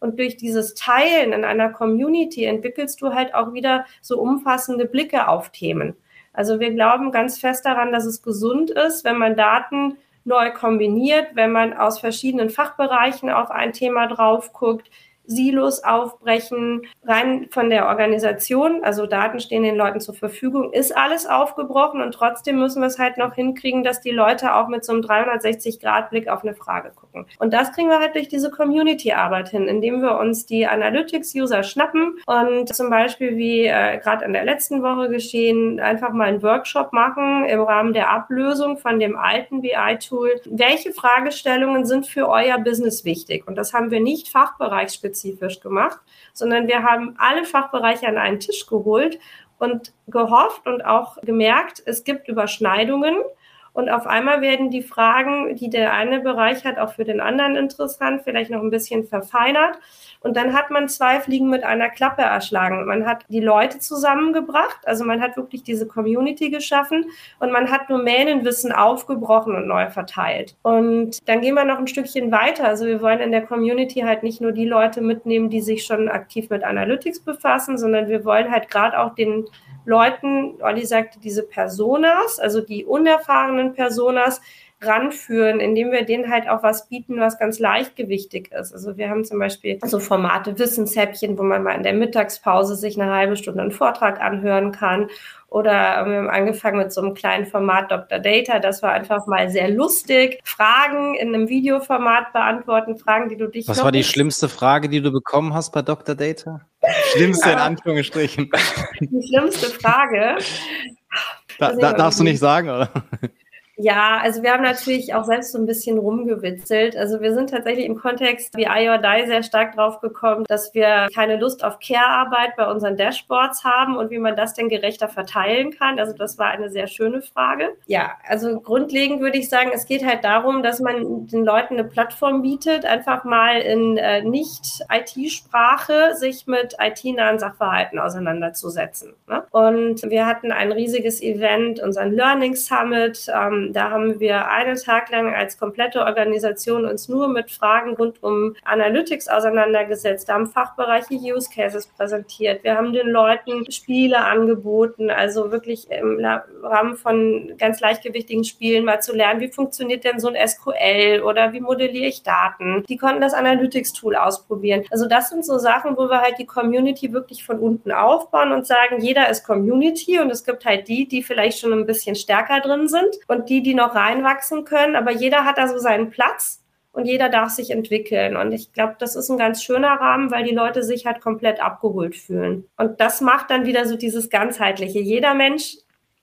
Und durch dieses Teilen in einer Community entwickelst du halt auch wieder so umfassende Blicke auf Themen. Also wir glauben ganz fest daran, dass es gesund ist, wenn man Daten neu kombiniert, wenn man aus verschiedenen Fachbereichen auf ein Thema drauf guckt, Silos aufbrechen, rein von der Organisation, also Daten stehen den Leuten zur Verfügung, ist alles aufgebrochen und trotzdem müssen wir es halt noch hinkriegen, dass die Leute auch mit so einem 360-Grad-Blick auf eine Frage gucken. Und das kriegen wir halt durch diese Community-Arbeit hin, indem wir uns die Analytics-User schnappen und zum Beispiel, wie äh, gerade in der letzten Woche geschehen, einfach mal einen Workshop machen im Rahmen der Ablösung von dem alten BI-Tool. Welche Fragestellungen sind für euer Business wichtig? Und das haben wir nicht fachbereichspezifisch fachspezifisch gemacht, sondern wir haben alle Fachbereiche an einen Tisch geholt und gehofft und auch gemerkt, es gibt Überschneidungen und auf einmal werden die Fragen, die der eine Bereich hat, auch für den anderen interessant, vielleicht noch ein bisschen verfeinert. Und dann hat man zwei Fliegen mit einer Klappe erschlagen. Man hat die Leute zusammengebracht, also man hat wirklich diese Community geschaffen und man hat Domänenwissen aufgebrochen und neu verteilt. Und dann gehen wir noch ein Stückchen weiter. Also wir wollen in der Community halt nicht nur die Leute mitnehmen, die sich schon aktiv mit Analytics befassen, sondern wir wollen halt gerade auch den Leuten, Olli sagte, diese Personas, also die unerfahrenen Personas, ranführen, indem wir denen halt auch was bieten, was ganz leichtgewichtig ist. Also wir haben zum Beispiel so Formate Wissenshäppchen, wo man mal in der Mittagspause sich eine halbe Stunde einen Vortrag anhören kann. Oder wir haben angefangen mit so einem kleinen Format Dr. Data. Das war einfach mal sehr lustig. Fragen in einem Videoformat beantworten, Fragen, die du dich. Was war die schlimmste Frage, die du bekommen hast bei Dr. Data? Schlimmste in Anführungsstrichen. Die schlimmste Frage. Da, da darfst du nicht sagen, oder? Ja, also wir haben natürlich auch selbst so ein bisschen rumgewitzelt. Also wir sind tatsächlich im Kontext wie I or Die sehr stark drauf gekommen, dass wir keine Lust auf Care-Arbeit bei unseren Dashboards haben und wie man das denn gerechter verteilen kann. Also das war eine sehr schöne Frage. Ja, also grundlegend würde ich sagen, es geht halt darum, dass man den Leuten eine Plattform bietet, einfach mal in äh, Nicht-IT-Sprache sich mit IT-nahen Sachverhalten auseinanderzusetzen. Ne? Und wir hatten ein riesiges Event, unseren Learning Summit. Ähm, da haben wir einen Tag lang als komplette Organisation uns nur mit Fragen rund um Analytics auseinandergesetzt, haben Fachbereiche Use Cases präsentiert. Wir haben den Leuten Spiele angeboten, also wirklich im Rahmen von ganz leichtgewichtigen Spielen mal zu lernen, wie funktioniert denn so ein SQL oder wie modelliere ich Daten. Die konnten das Analytics-Tool ausprobieren. Also das sind so Sachen, wo wir halt die Community wirklich von unten aufbauen und sagen, jeder ist Community und es gibt halt die, die vielleicht schon ein bisschen stärker drin sind und die, die noch reinwachsen können, aber jeder hat da so seinen Platz und jeder darf sich entwickeln. Und ich glaube, das ist ein ganz schöner Rahmen, weil die Leute sich halt komplett abgeholt fühlen. Und das macht dann wieder so dieses ganzheitliche. Jeder Mensch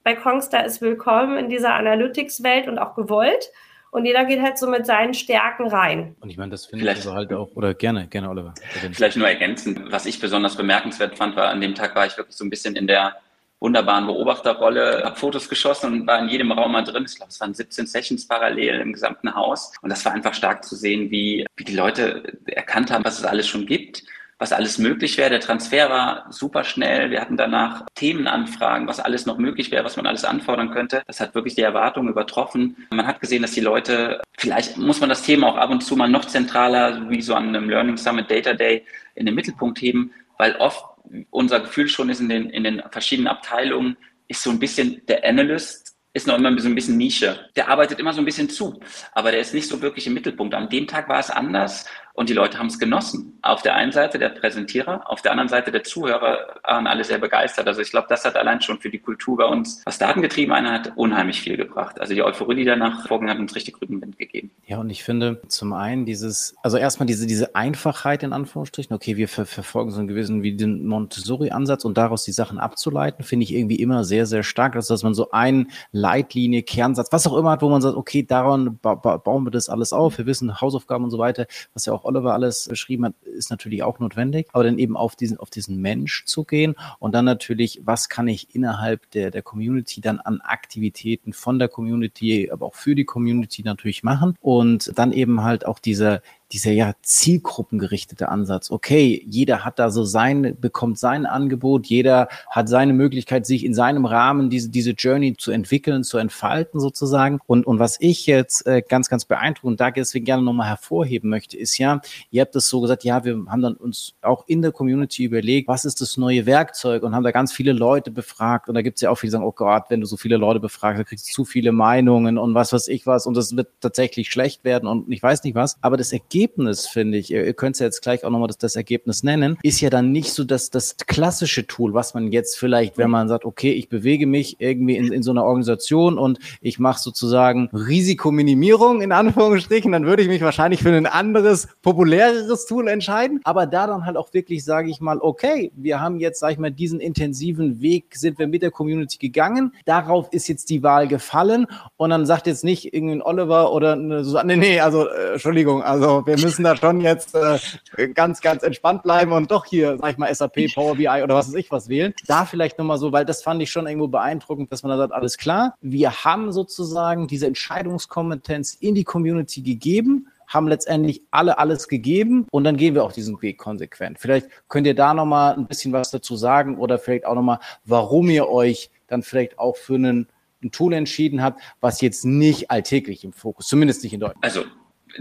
bei Kongstar ist willkommen in dieser Analytics-Welt und auch gewollt. Und jeder geht halt so mit seinen Stärken rein. Und ich meine, das finde ich also halt auch, oder gerne, gerne, Oliver. Vielleicht nur ergänzen. Was ich besonders bemerkenswert fand, war, an dem Tag war ich wirklich so ein bisschen in der wunderbaren Beobachterrolle, habe Fotos geschossen und war in jedem Raum mal drin. Ich glaube, es waren 17 Sessions parallel im gesamten Haus. Und das war einfach stark zu sehen, wie, wie die Leute erkannt haben, was es alles schon gibt was alles möglich wäre. Der Transfer war super schnell. Wir hatten danach Themenanfragen, was alles noch möglich wäre, was man alles anfordern könnte. Das hat wirklich die Erwartungen übertroffen. Man hat gesehen, dass die Leute, vielleicht muss man das Thema auch ab und zu mal noch zentraler, wie so an einem Learning Summit Data Day, in den Mittelpunkt heben, weil oft unser Gefühl schon ist in den, in den verschiedenen Abteilungen, ist so ein bisschen der Analyst ist noch immer so ein bisschen Nische. Der arbeitet immer so ein bisschen zu, aber der ist nicht so wirklich im Mittelpunkt. An dem Tag war es anders und die Leute haben es genossen. Auf der einen Seite der Präsentierer, auf der anderen Seite der Zuhörer waren alle sehr begeistert. Also ich glaube, das hat allein schon für die Kultur bei uns, was Datengetrieben hat, unheimlich viel gebracht. Also die Euphorie, die danach vorging, hat uns richtig Rückenwind gegeben. Ja, und ich finde zum einen dieses, also erstmal diese, diese Einfachheit in Anführungsstrichen, okay, wir ver verfolgen so einen gewissen wie den Montessori-Ansatz und daraus die Sachen abzuleiten, finde ich irgendwie immer sehr, sehr stark, also, dass man so einen Leitlinie, Kernsatz, was auch immer hat, wo man sagt, okay, daran ba ba bauen wir das alles auf, wir wissen Hausaufgaben und so weiter, was ja auch Oliver alles beschrieben hat, ist natürlich auch notwendig, aber dann eben auf diesen, auf diesen Mensch zu gehen und dann natürlich, was kann ich innerhalb der, der Community dann an Aktivitäten von der Community, aber auch für die Community natürlich machen und dann eben halt auch diese, dieser ja zielgruppengerichtete Ansatz. Okay, jeder hat da so sein, bekommt sein Angebot, jeder hat seine Möglichkeit, sich in seinem Rahmen diese, diese Journey zu entwickeln, zu entfalten sozusagen. Und, und was ich jetzt äh, ganz, ganz beeindruckend da deswegen gerne nochmal hervorheben möchte, ist ja, ihr habt es so gesagt, ja, wir haben dann uns auch in der Community überlegt, was ist das neue Werkzeug und haben da ganz viele Leute befragt. Und da gibt es ja auch viele, die sagen, oh Gott, wenn du so viele Leute befragst, dann kriegst du zu viele Meinungen und was weiß ich was und das wird tatsächlich schlecht werden und ich weiß nicht was. Aber das Ergebnis Ergebnis, finde ich, ihr könnt ja jetzt gleich auch nochmal das, das Ergebnis nennen, ist ja dann nicht so das, das klassische Tool, was man jetzt vielleicht, wenn man sagt, okay, ich bewege mich irgendwie in, in so einer Organisation und ich mache sozusagen Risikominimierung in Anführungsstrichen, dann würde ich mich wahrscheinlich für ein anderes, populäreres Tool entscheiden. Aber da dann halt auch wirklich, sage ich mal, okay, wir haben jetzt, sage ich mal, diesen intensiven Weg, sind wir mit der Community gegangen. Darauf ist jetzt die Wahl gefallen. Und dann sagt jetzt nicht irgendein Oliver oder eine Susanne, nee, also, äh, Entschuldigung, also wir müssen da schon jetzt äh, ganz, ganz entspannt bleiben und doch hier, sag ich mal, SAP, Power BI oder was weiß ich was wählen. Da vielleicht nochmal so, weil das fand ich schon irgendwo beeindruckend, dass man da sagt, alles klar, wir haben sozusagen diese Entscheidungskompetenz in die Community gegeben haben letztendlich alle alles gegeben und dann gehen wir auch diesen Weg konsequent. Vielleicht könnt ihr da nochmal ein bisschen was dazu sagen oder vielleicht auch nochmal, warum ihr euch dann vielleicht auch für einen, ein Tool entschieden habt, was jetzt nicht alltäglich im Fokus, zumindest nicht in Deutschland. Also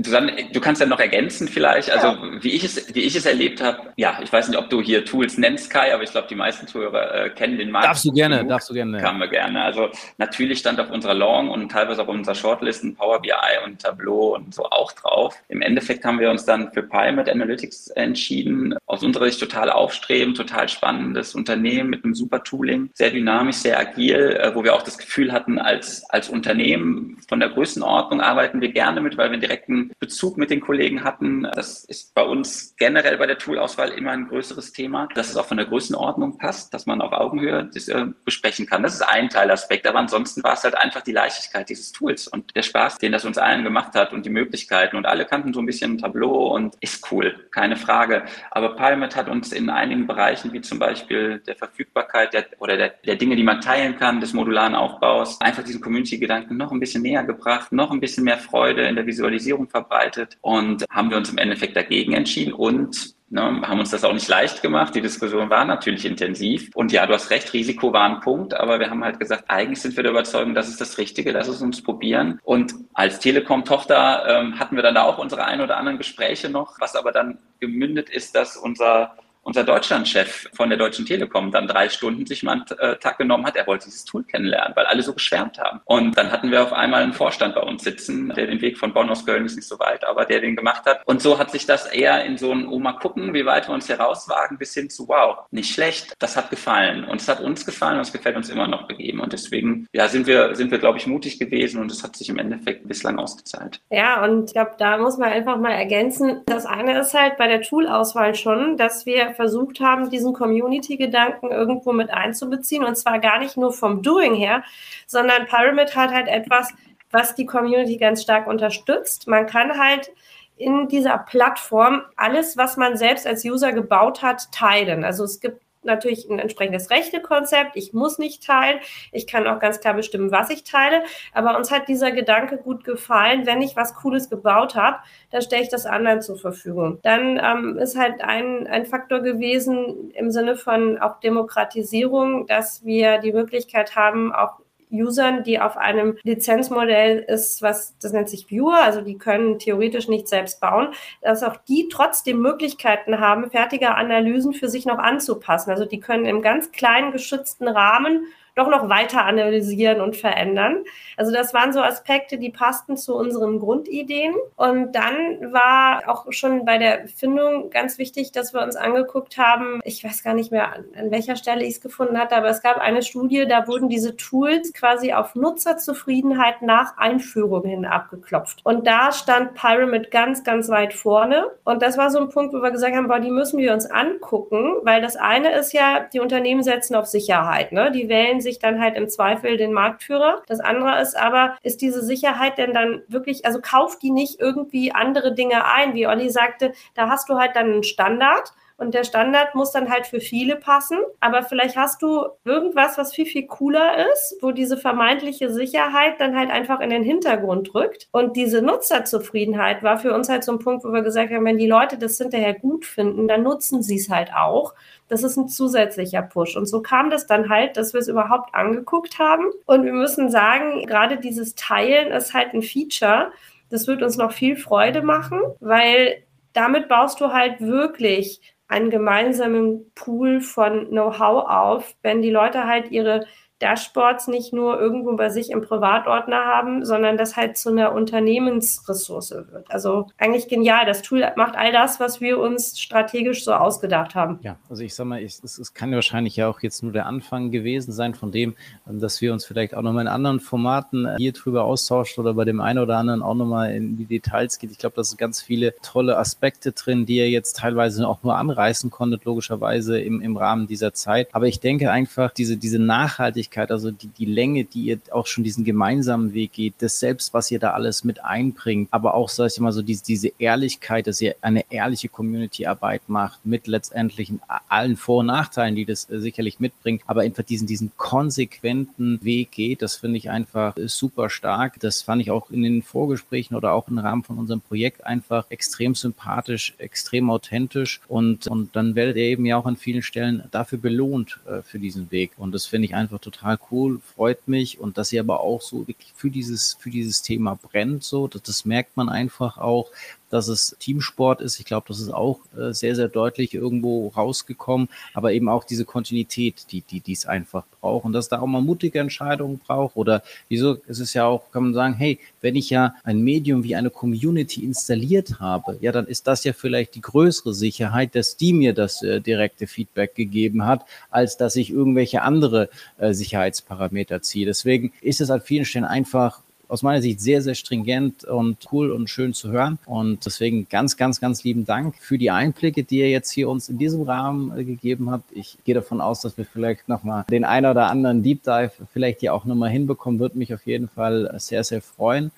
Susanne, du kannst ja noch ergänzen vielleicht, also ja. wie ich es, wie ich es erlebt habe. Ja, ich weiß nicht, ob du hier Tools nennst, Kai, aber ich glaube, die meisten Zuhörer äh, kennen den Markt. Darfst du gerne, genug. darfst du gerne. Kann wir gerne. Also natürlich stand auf unserer Long und teilweise auch auf unserer Shortlisten Power BI und Tableau und so auch drauf. Im Endeffekt haben wir uns dann für Pilot Analytics entschieden. Aus unserer Sicht total aufstrebend, total spannendes Unternehmen mit einem super Tooling, sehr dynamisch, sehr agil, äh, wo wir auch das Gefühl hatten, als, als Unternehmen von der Größenordnung arbeiten wir gerne mit, weil wir direkten Bezug mit den Kollegen hatten. Das ist bei uns generell bei der Toolauswahl immer ein größeres Thema, dass es auch von der Größenordnung passt, dass man auf Augenhöhe das äh, besprechen kann. Das ist ein Teilaspekt, aber ansonsten war es halt einfach die Leichtigkeit dieses Tools und der Spaß, den das uns allen gemacht hat und die Möglichkeiten und alle kannten so ein bisschen ein Tableau und ist cool, keine Frage. Aber Pilot hat uns in einigen Bereichen, wie zum Beispiel der Verfügbarkeit der, oder der, der Dinge, die man teilen kann, des modularen Aufbaus, einfach diesen Community-Gedanken noch ein bisschen näher gebracht, noch ein bisschen mehr Freude in der Visualisierung verbreitet und haben wir uns im Endeffekt dagegen entschieden und Ne, haben uns das auch nicht leicht gemacht. Die Diskussion war natürlich intensiv. Und ja, du hast recht, Risiko war ein Punkt, aber wir haben halt gesagt, eigentlich sind wir der Überzeugung, das ist das Richtige, lass es uns probieren. Und als Telekom-Tochter ähm, hatten wir dann da auch unsere ein oder anderen Gespräche noch, was aber dann gemündet ist, dass unser unser Deutschlandchef von der Deutschen Telekom dann drei Stunden sich mal einen äh, Tag genommen hat. Er wollte dieses Tool kennenlernen, weil alle so geschwärmt haben. Und dann hatten wir auf einmal einen Vorstand bei uns sitzen, der den Weg von Bonn aus Köln ist nicht so weit, aber der den gemacht hat. Und so hat sich das eher in so ein, oh mal gucken, wie weit wir uns herauswagen, bis hin zu, wow, nicht schlecht, das hat gefallen. Und es hat uns gefallen und es gefällt uns immer noch begeben. Und deswegen, ja, sind wir, sind wir, glaube ich, mutig gewesen und es hat sich im Endeffekt bislang ausgezahlt. Ja, und ich glaube, da muss man einfach mal ergänzen. Das eine ist halt bei der Toolauswahl schon, dass wir versucht haben, diesen Community-Gedanken irgendwo mit einzubeziehen. Und zwar gar nicht nur vom Doing her, sondern Pyramid hat halt etwas, was die Community ganz stark unterstützt. Man kann halt in dieser Plattform alles, was man selbst als User gebaut hat, teilen. Also es gibt natürlich ein entsprechendes Rechtekonzept. Ich muss nicht teilen. Ich kann auch ganz klar bestimmen, was ich teile. Aber uns hat dieser Gedanke gut gefallen. Wenn ich was Cooles gebaut habe, dann stelle ich das anderen zur Verfügung. Dann ähm, ist halt ein, ein Faktor gewesen im Sinne von auch Demokratisierung, dass wir die Möglichkeit haben, auch Usern, die auf einem Lizenzmodell ist, was das nennt sich Viewer, also die können theoretisch nicht selbst bauen, dass auch die trotzdem Möglichkeiten haben, fertige Analysen für sich noch anzupassen. Also die können im ganz kleinen geschützten Rahmen doch noch weiter analysieren und verändern. Also das waren so Aspekte, die passten zu unseren Grundideen. Und dann war auch schon bei der Findung ganz wichtig, dass wir uns angeguckt haben, ich weiß gar nicht mehr, an, welcher Stelle ich es gefunden hatte, aber es gab eine Studie, da wurden diese Tools quasi auf Nutzerzufriedenheit nach Einführung hin abgeklopft. Und da stand Pyramid ganz, ganz weit vorne. Und das war so ein Punkt, wo wir gesagt haben, boah, die müssen wir uns angucken, weil das eine ist ja, die Unternehmen setzen auf Sicherheit. Ne? Die wählen sich dann halt im Zweifel den Marktführer. Das andere ist aber, ist diese Sicherheit denn dann wirklich, also kauft die nicht irgendwie andere Dinge ein, wie Olli sagte, da hast du halt dann einen Standard und der Standard muss dann halt für viele passen. Aber vielleicht hast du irgendwas, was viel, viel cooler ist, wo diese vermeintliche Sicherheit dann halt einfach in den Hintergrund rückt. Und diese Nutzerzufriedenheit war für uns halt so ein Punkt, wo wir gesagt haben, wenn die Leute das hinterher gut finden, dann nutzen sie es halt auch. Das ist ein zusätzlicher Push. Und so kam das dann halt, dass wir es überhaupt angeguckt haben. Und wir müssen sagen, gerade dieses Teilen ist halt ein Feature. Das wird uns noch viel Freude machen, weil damit baust du halt wirklich einen gemeinsamen Pool von Know-how auf, wenn die Leute halt ihre Dashboards nicht nur irgendwo bei sich im Privatordner haben, sondern das halt zu einer Unternehmensressource wird. Also eigentlich genial. Das Tool macht all das, was wir uns strategisch so ausgedacht haben. Ja, also ich sag mal, es, es kann wahrscheinlich ja auch jetzt nur der Anfang gewesen sein von dem, ähm, dass wir uns vielleicht auch nochmal in anderen Formaten äh, hier drüber austauschen oder bei dem einen oder anderen auch nochmal in die Details geht. Ich glaube, da sind ganz viele tolle Aspekte drin, die ihr jetzt teilweise auch nur anreißen konntet, logischerweise im, im Rahmen dieser Zeit. Aber ich denke einfach, diese, diese Nachhaltigkeit Geschwindigkeit, also die, die Länge, die ihr auch schon diesen gemeinsamen Weg geht, das selbst, was ihr da alles mit einbringt, aber auch, sag ich mal, so diese, diese Ehrlichkeit, dass ihr eine ehrliche Community-Arbeit macht, mit letztendlich allen Vor- und Nachteilen, die das äh, sicherlich mitbringt, aber einfach diesen, diesen konsequenten Weg geht, das finde ich einfach äh, super stark. Das fand ich auch in den Vorgesprächen oder auch im Rahmen von unserem Projekt einfach extrem sympathisch, extrem authentisch und, und dann werdet ihr eben ja auch an vielen Stellen dafür belohnt äh, für diesen Weg. Und das finde ich einfach total total cool, freut mich und dass sie aber auch so wirklich für dieses, für dieses Thema brennt, so, das, das merkt man einfach auch, dass es Teamsport ist. Ich glaube, das ist auch äh, sehr, sehr deutlich irgendwo rausgekommen, aber eben auch diese Kontinuität, die, die, die es einfach braucht und dass da auch mal mutige Entscheidungen braucht oder wieso, es ist ja auch, kann man sagen, hey, wenn ich ja ein Medium wie eine Community installiert habe, ja, dann ist das ja vielleicht die größere Sicherheit, dass die mir das äh, direkte Feedback gegeben hat, als dass ich irgendwelche andere äh, Sicherheitsparameter ziehe. Deswegen ist es an vielen Stellen einfach aus meiner Sicht sehr, sehr stringent und cool und schön zu hören. Und deswegen ganz, ganz, ganz lieben Dank für die Einblicke, die ihr jetzt hier uns in diesem Rahmen äh, gegeben habt. Ich gehe davon aus, dass wir vielleicht nochmal den einen oder anderen Deep Dive vielleicht hier auch nochmal hinbekommen. Würde mich auf jeden Fall sehr, sehr freuen.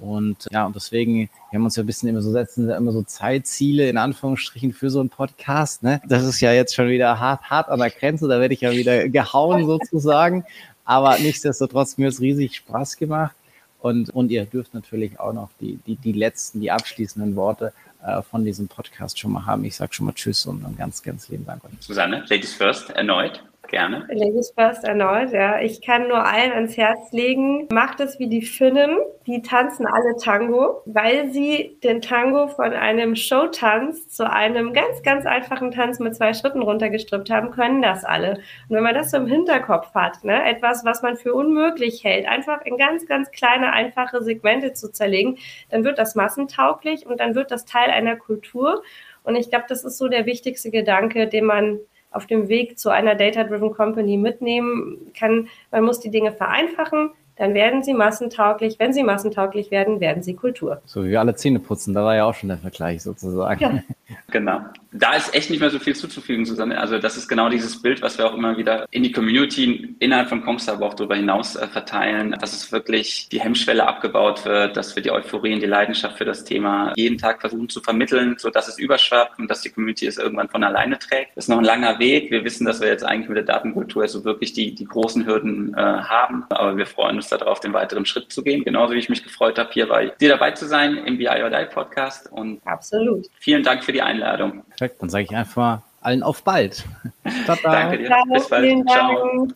Und ja, und deswegen, wir haben uns ja ein bisschen immer so setzen, immer so Zeitziele in Anführungsstrichen für so einen Podcast. Ne? Das ist ja jetzt schon wieder hart, hart an der Grenze, da werde ich ja wieder gehauen sozusagen. Aber nichtsdestotrotz, mir hat es riesig Spaß gemacht. Und, und ihr dürft natürlich auch noch die, die, die letzten, die abschließenden Worte äh, von diesem Podcast schon mal haben. Ich sage schon mal Tschüss und einen ganz, ganz lieben Dank. Susanne, Ladies First, erneut. Gerne. Ladies First erneut, ja. Ich kann nur allen ans Herz legen, macht es wie die Finnen. Die tanzen alle Tango, weil sie den Tango von einem Showtanz zu einem ganz, ganz einfachen Tanz mit zwei Schritten runtergestrippt haben, können das alle. Und wenn man das so im Hinterkopf hat, ne, etwas, was man für unmöglich hält, einfach in ganz, ganz kleine, einfache Segmente zu zerlegen, dann wird das massentauglich und dann wird das Teil einer Kultur. Und ich glaube, das ist so der wichtigste Gedanke, den man auf dem Weg zu einer Data-Driven Company mitnehmen kann. Man muss die Dinge vereinfachen, dann werden sie massentauglich. Wenn sie massentauglich werden, werden sie Kultur. So wie wir alle Zähne putzen, da war ja auch schon der Vergleich sozusagen. Ja. Genau. Da ist echt nicht mehr so viel zuzufügen, Susanne. Also das ist genau dieses Bild, was wir auch immer wieder in die Community innerhalb von Kongstar, aber auch darüber hinaus äh, verteilen, dass es wirklich die Hemmschwelle abgebaut wird, dass wir die Euphorie und die Leidenschaft für das Thema jeden Tag versuchen zu vermitteln, so dass es überschwappt und dass die Community es irgendwann von alleine trägt. Das ist noch ein langer Weg. Wir wissen, dass wir jetzt eigentlich mit der Datenkultur so wirklich die, die großen Hürden äh, haben, aber wir freuen uns darauf, den weiteren Schritt zu gehen. Genauso wie ich mich gefreut habe, hier bei dir dabei zu sein im BI or Die Podcast und Absolut. vielen Dank für die Einladung. Perfekt, dann sage ich einfach allen auf bald. Danke dir. Bis bald. Ciao.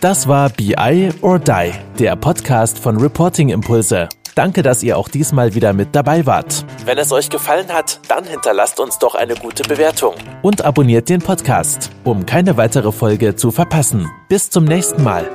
Das war BI or Die, der Podcast von Reporting Impulse. Danke, dass ihr auch diesmal wieder mit dabei wart. Wenn es euch gefallen hat, dann hinterlasst uns doch eine gute Bewertung und abonniert den Podcast, um keine weitere Folge zu verpassen. Bis zum nächsten Mal.